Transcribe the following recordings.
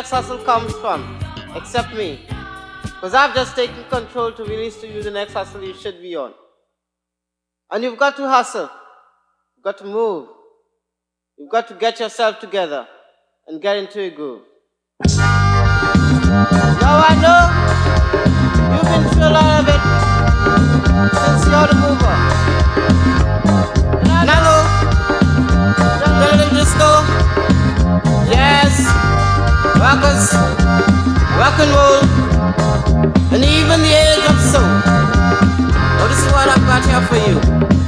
next hustle comes from, except me. Because I've just taken control to release to you the next hustle you should be on. And you've got to hustle. You've got to move. You've got to get yourself together and get into a groove. Now I know you've been through a lot of it since you're the mover. Disco, yes rockers, rock and roll, and even the age of soul. out here for you.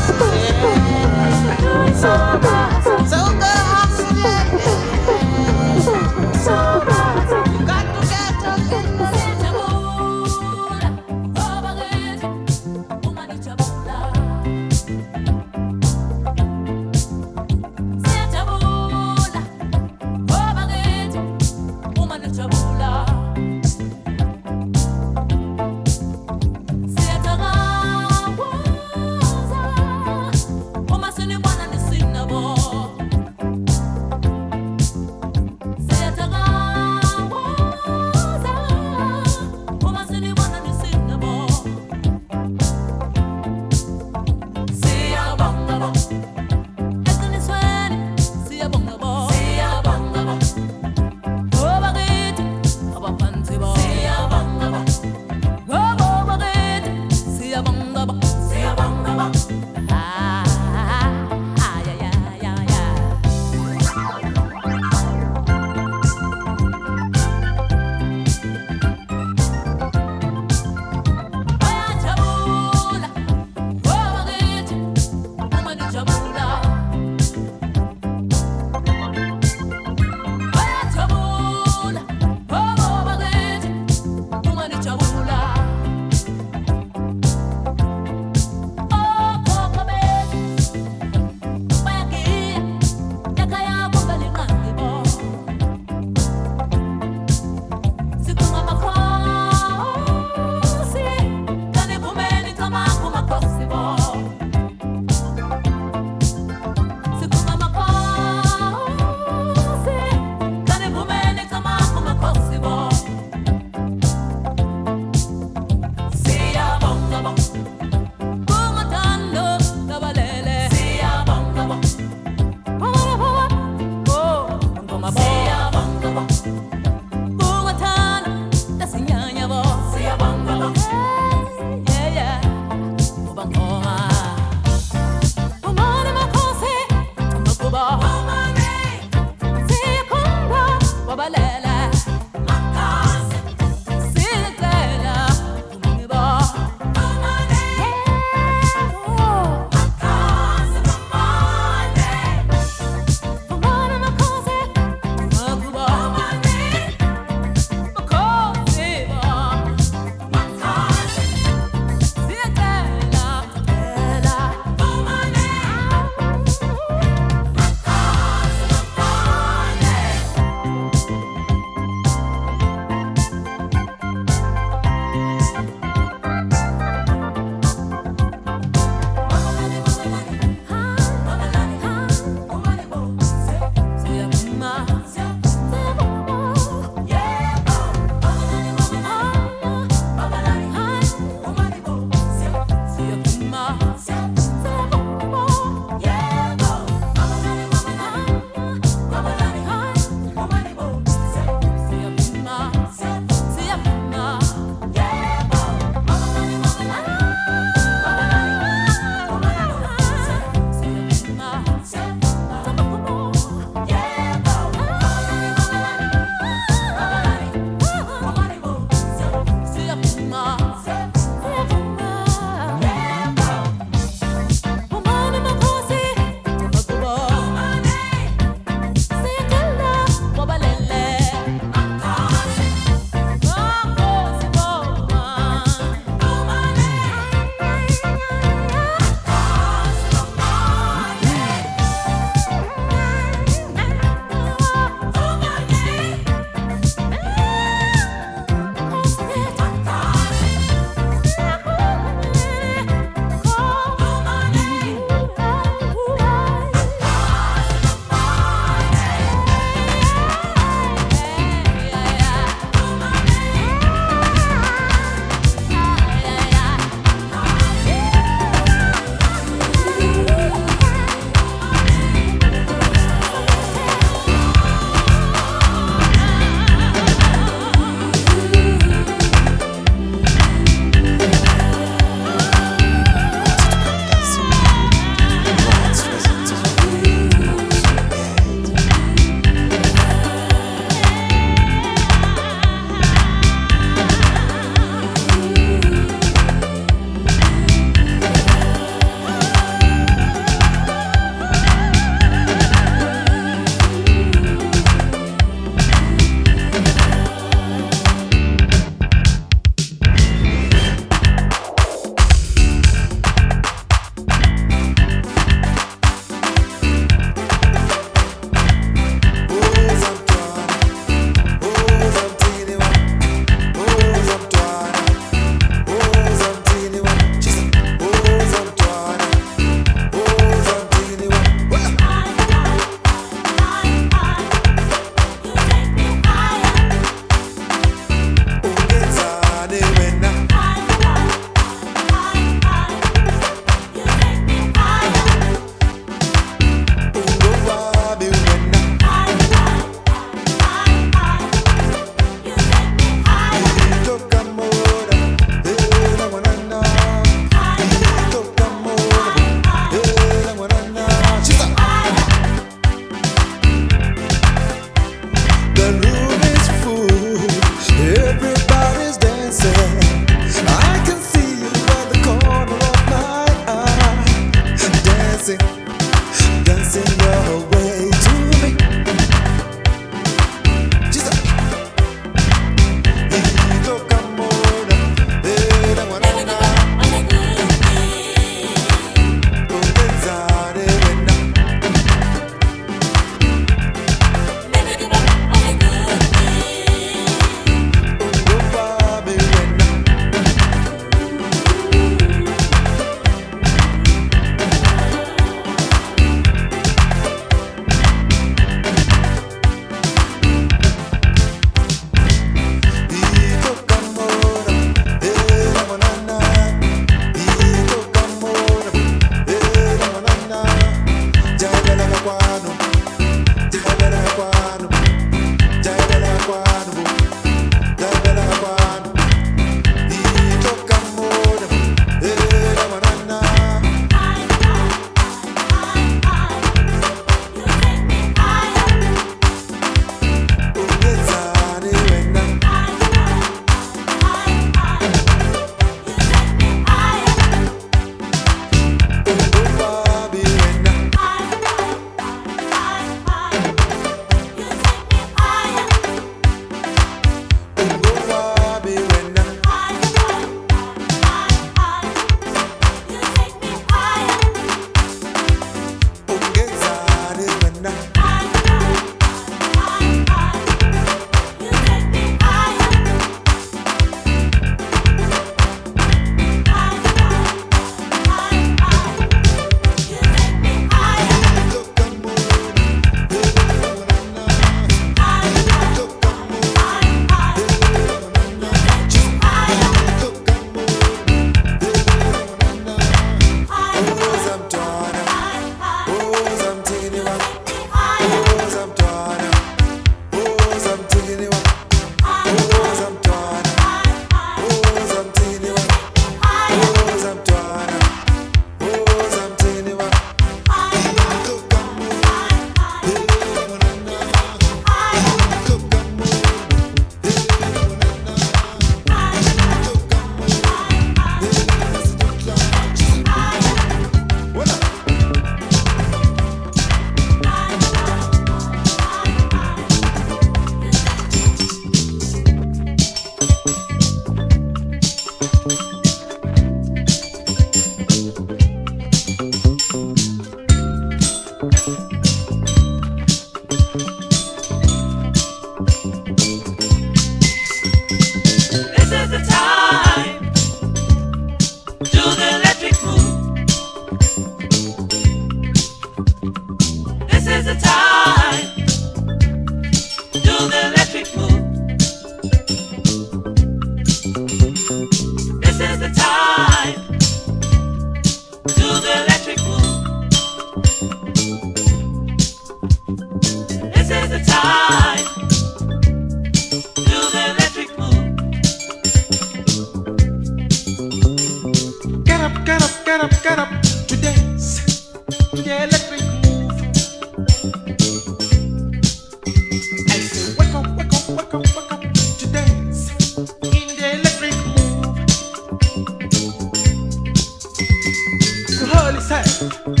thank you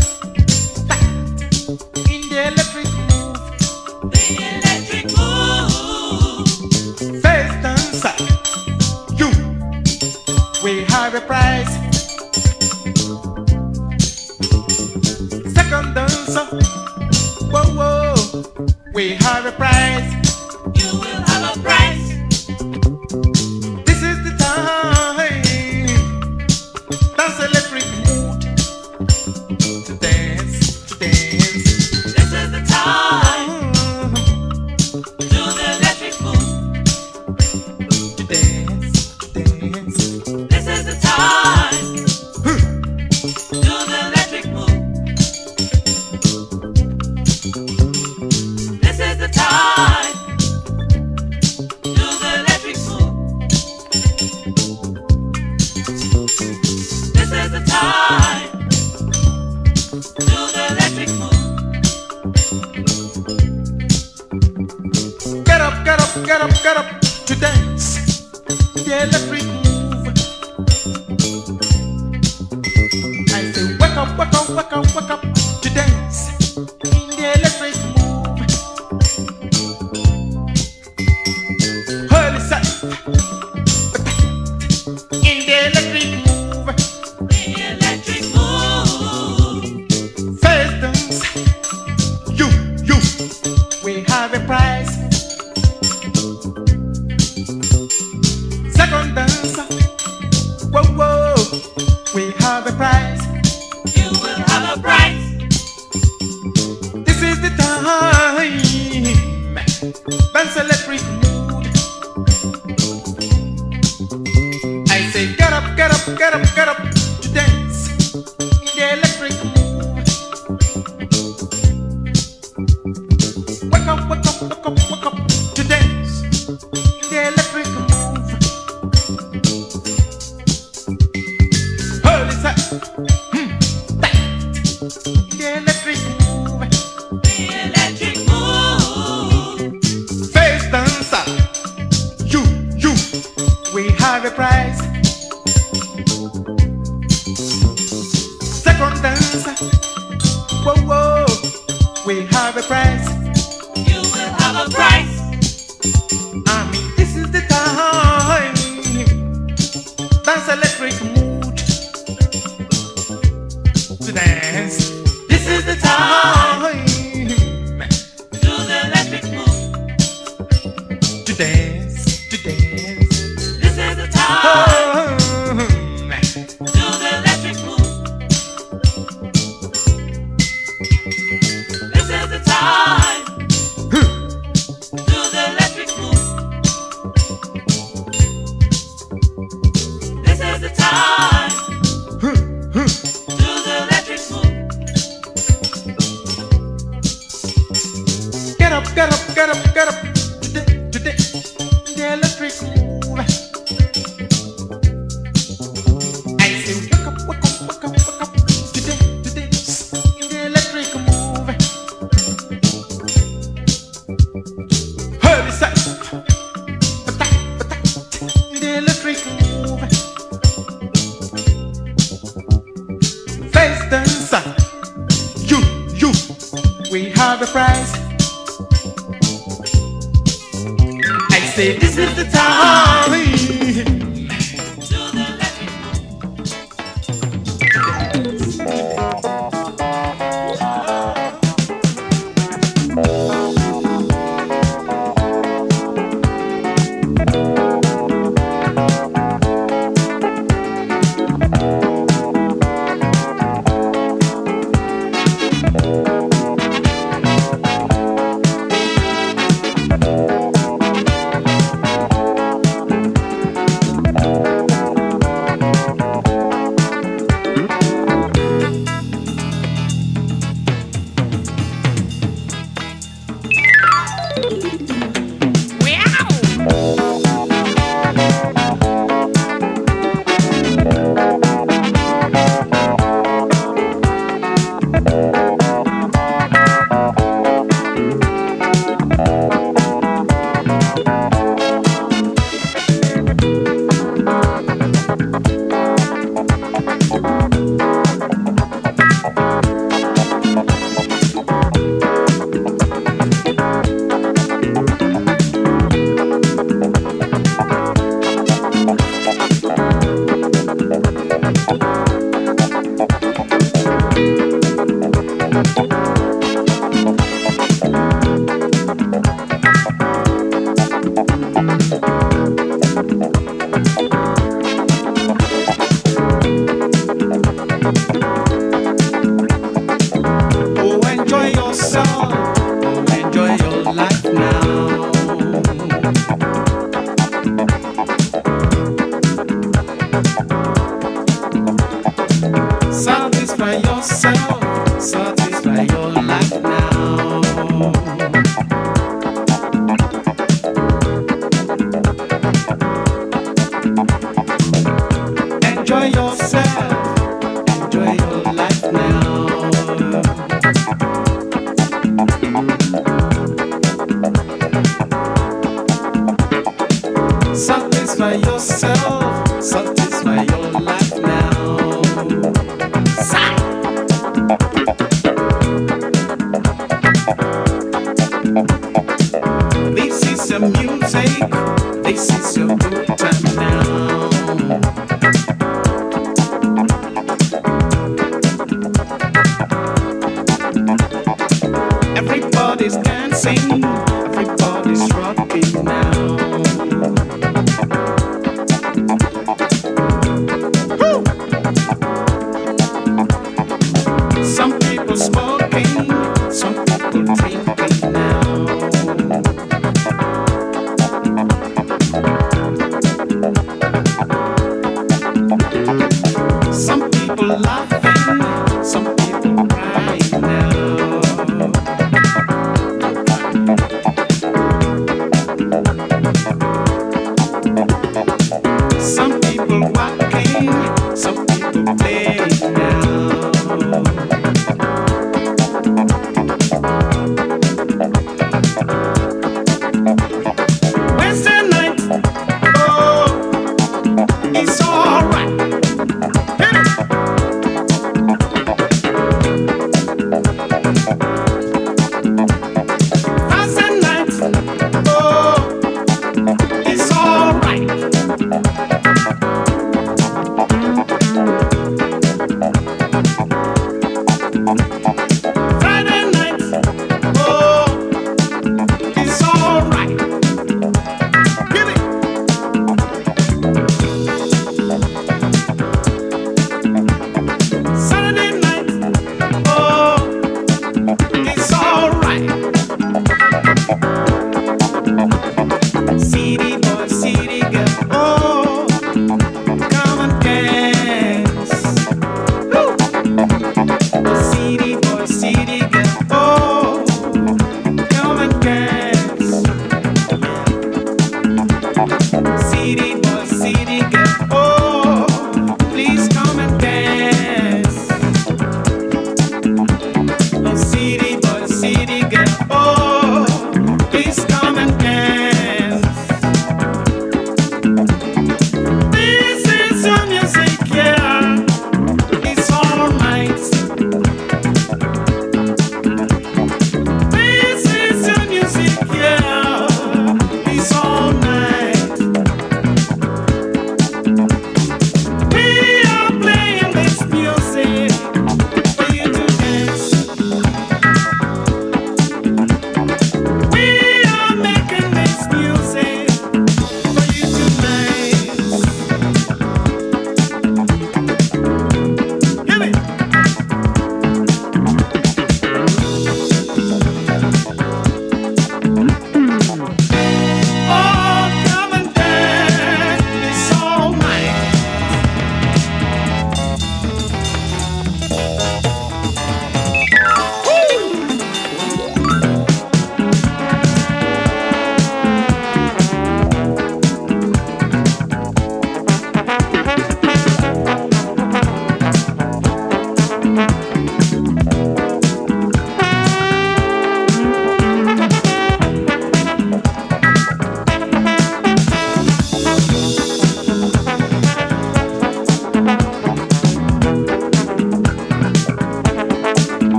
every prize. Second dance, whoa, whoa, we have a prize.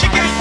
Yeah.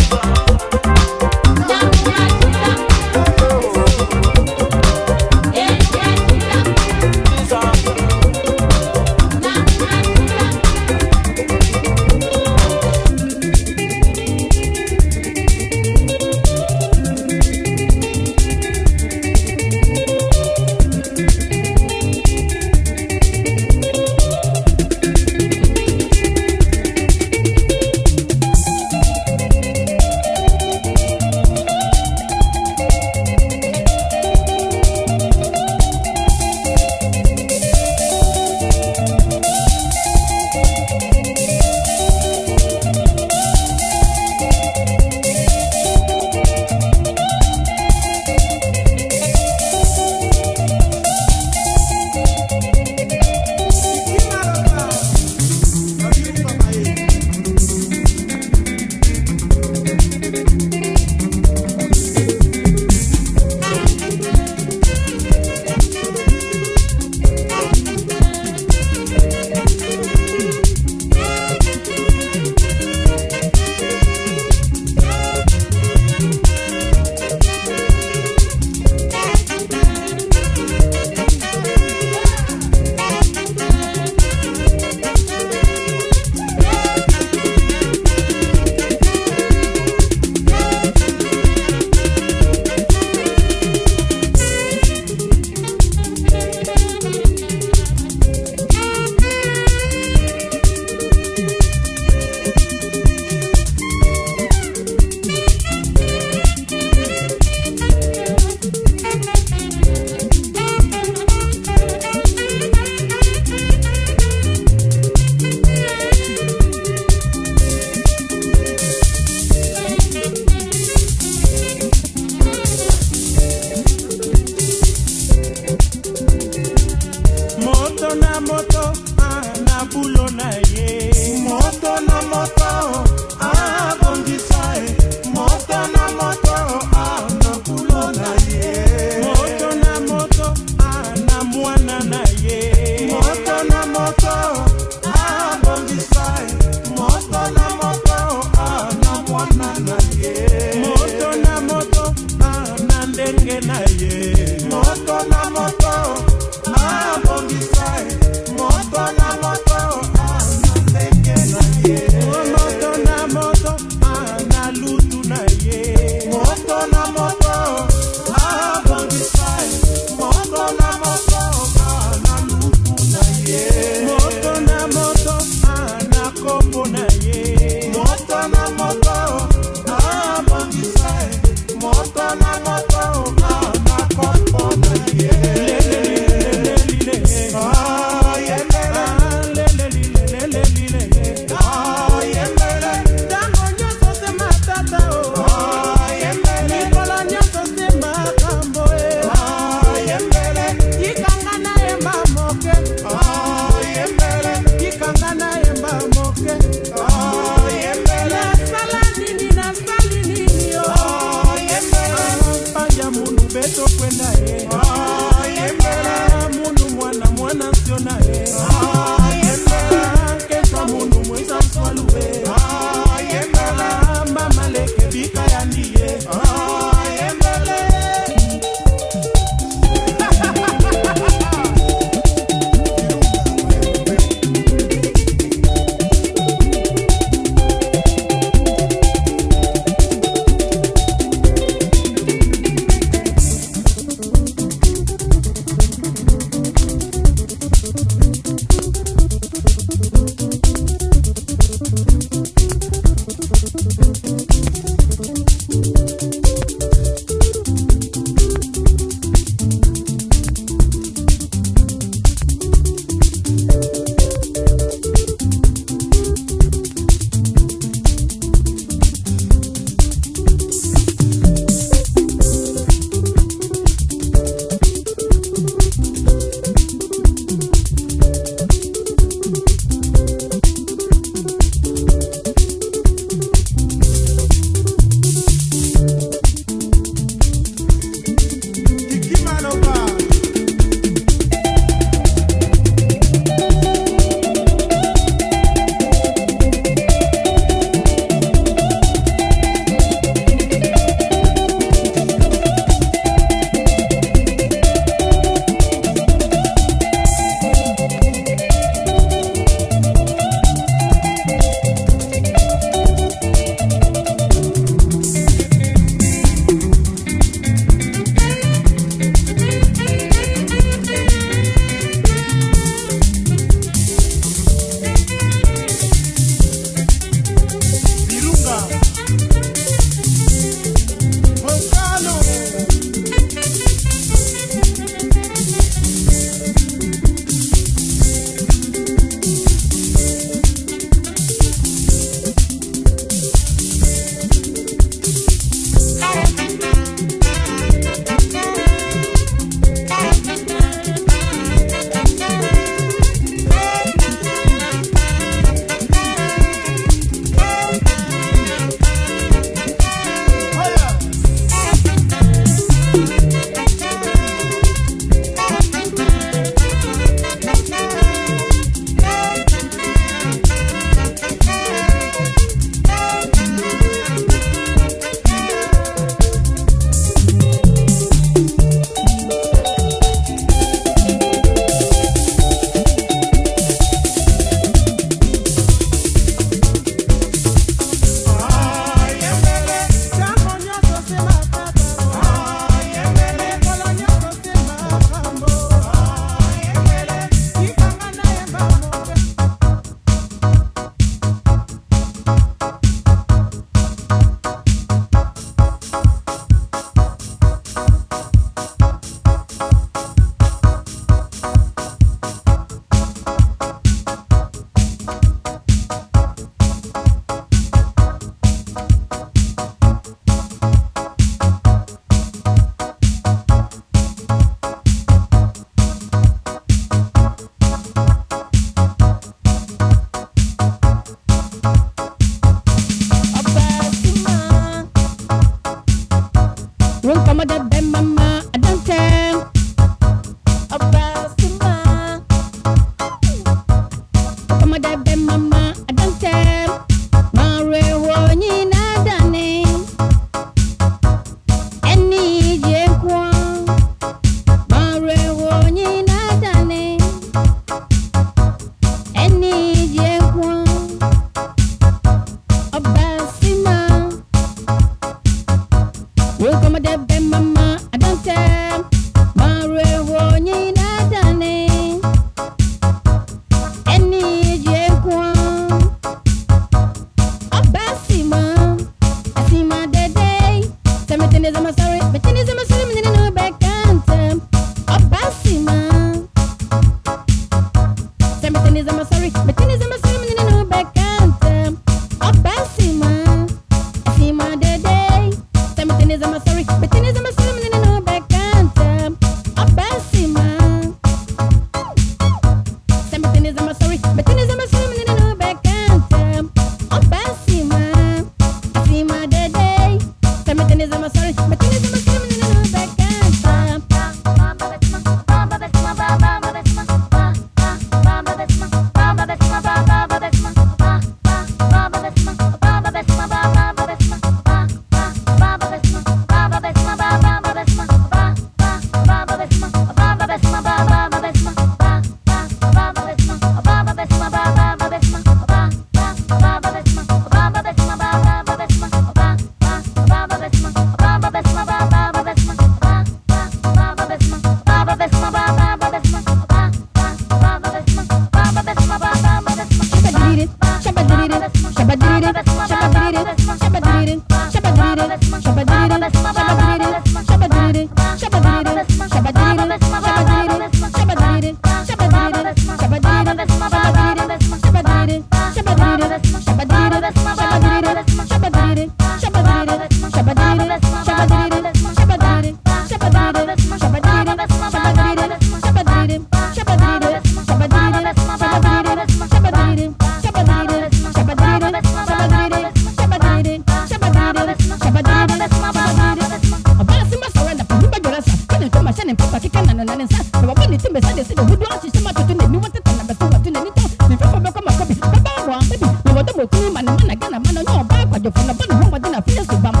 Eso vamos.